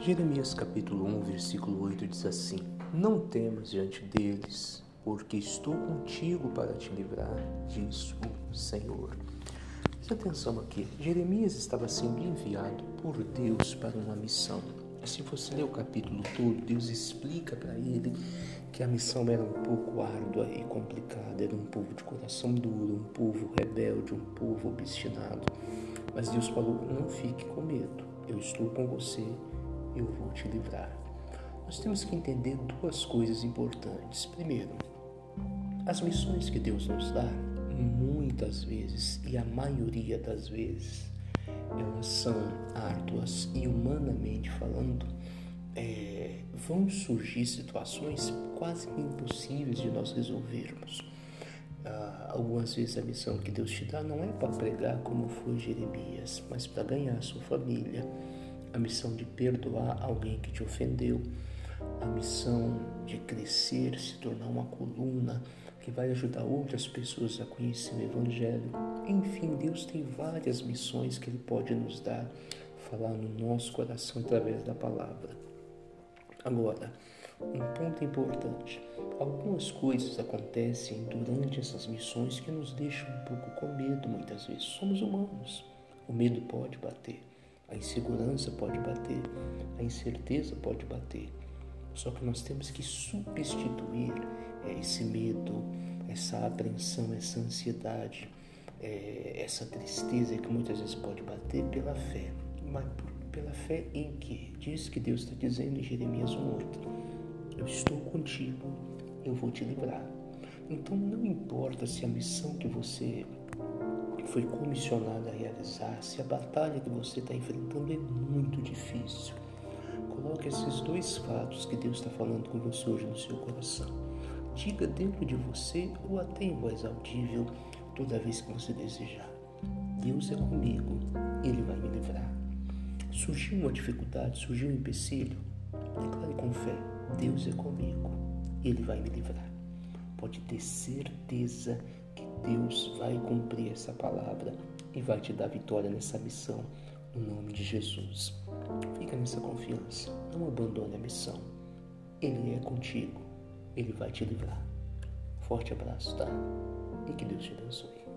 Jeremias capítulo 1, versículo 8 diz assim: Não temas diante deles, porque estou contigo para te livrar, diz o Senhor. Preste atenção aqui. Jeremias estava sendo enviado por Deus para uma missão. Se você ler o capítulo todo, Deus explica para ele que a missão era um pouco árdua e complicada. Era um povo de coração duro, um povo rebelde, um povo obstinado. Mas Deus falou: não fique com medo, eu estou com você, eu vou te livrar. Nós temos que entender duas coisas importantes. Primeiro, as missões que Deus nos dá, muitas vezes e a maioria das vezes, elas são árduas e humanamente falando, é, vão surgir situações quase impossíveis de nós resolvermos. Ah, algumas vezes a missão que Deus te dá não é para pregar como foi Jeremias, mas para ganhar a sua família. A missão de perdoar alguém que te ofendeu, a missão de crescer, se tornar uma coluna que vai ajudar outras pessoas a conhecer o Evangelho. Enfim, Deus tem várias missões que Ele pode nos dar, falar no nosso coração através da palavra. Agora, um ponto importante: algumas coisas acontecem durante essas missões que nos deixam um pouco com medo muitas vezes. Somos humanos. O medo pode bater, a insegurança pode bater, a incerteza pode bater. Só que nós temos que substituir é, esse medo, essa apreensão, essa ansiedade, é, essa tristeza que muitas vezes pode bater pela fé. Mas pela fé em que? Diz que Deus está dizendo em Jeremias 1,8: Eu estou contigo, eu vou te livrar. Então não importa se a missão que você foi comissionado a realizar, se a batalha que você está enfrentando é muito difícil. Coloque esses dois fatos que Deus está falando com você hoje no seu coração. Diga dentro de você ou até em voz audível toda vez que você desejar. Deus é comigo, Ele vai me livrar. Surgiu uma dificuldade, surgiu um empecilho, declare com fé: Deus é comigo, Ele vai me livrar. Pode ter certeza que Deus vai cumprir essa palavra e vai te dar vitória nessa missão, no nome de Jesus. Fica nessa confiança, não abandone a missão. Ele é contigo, Ele vai te livrar. Forte abraço, tá? E que Deus te abençoe.